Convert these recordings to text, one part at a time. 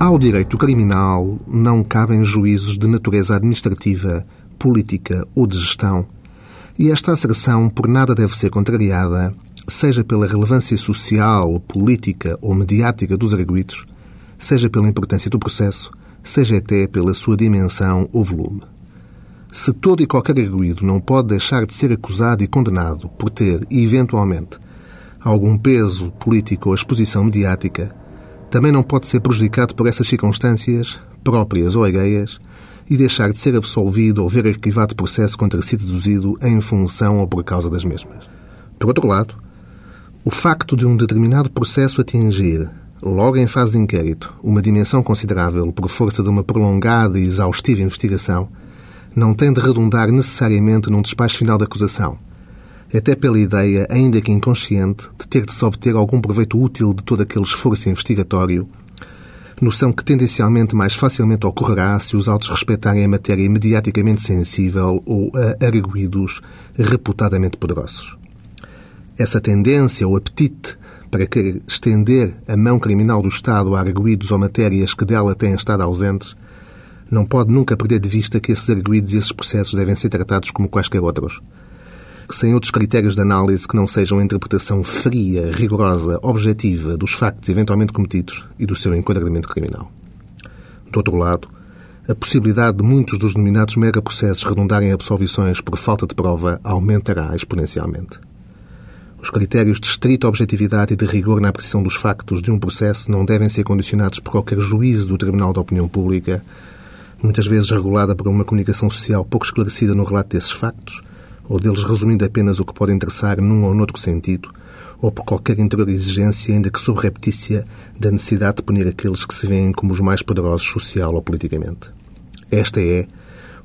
Ao direito criminal não cabem juízos de natureza administrativa, política ou de gestão, e esta asserção por nada deve ser contrariada, seja pela relevância social, política ou mediática dos arguídos, seja pela importância do processo, seja até pela sua dimensão ou volume. Se todo e qualquer arguído não pode deixar de ser acusado e condenado por ter, eventualmente, algum peso político ou exposição mediática, também não pode ser prejudicado por essas circunstâncias, próprias ou alheias, e deixar de ser absolvido ou ver arquivado processo contra si deduzido em função ou por causa das mesmas. Por outro lado, o facto de um determinado processo atingir, logo em fase de inquérito, uma dimensão considerável por força de uma prolongada e exaustiva investigação, não tem de redundar necessariamente num despacho final de acusação, até pela ideia, ainda que inconsciente, de ter de se obter algum proveito útil de todo aquele esforço investigatório, noção que tendencialmente mais facilmente ocorrerá se os autos respeitarem a matéria mediaticamente sensível ou a arguídos reputadamente poderosos. Essa tendência ou apetite para querer estender a mão criminal do Estado a arguídos ou matérias que dela têm estado ausentes não pode nunca perder de vista que esses arguídos e esses processos devem ser tratados como quaisquer outros, sem outros critérios de análise que não sejam a interpretação fria, rigorosa, objetiva dos factos eventualmente cometidos e do seu enquadramento criminal. Do outro lado, a possibilidade de muitos dos denominados megaprocessos redundarem em absolvições por falta de prova aumentará exponencialmente. Os critérios de estrita objetividade e de rigor na apreciação dos factos de um processo não devem ser condicionados por qualquer juízo do Tribunal da Opinião Pública, muitas vezes regulada por uma comunicação social pouco esclarecida no relato desses factos, ou deles resumindo apenas o que pode interessar num ou noutro sentido, ou por qualquer interior exigência, ainda que subreptícia, da necessidade de punir aqueles que se veem como os mais poderosos social ou politicamente. Esta é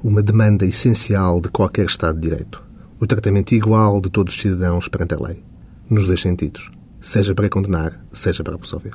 uma demanda essencial de qualquer Estado de Direito. O tratamento igual de todos os cidadãos perante a lei. Nos dois sentidos. Seja para condenar, seja para absolver.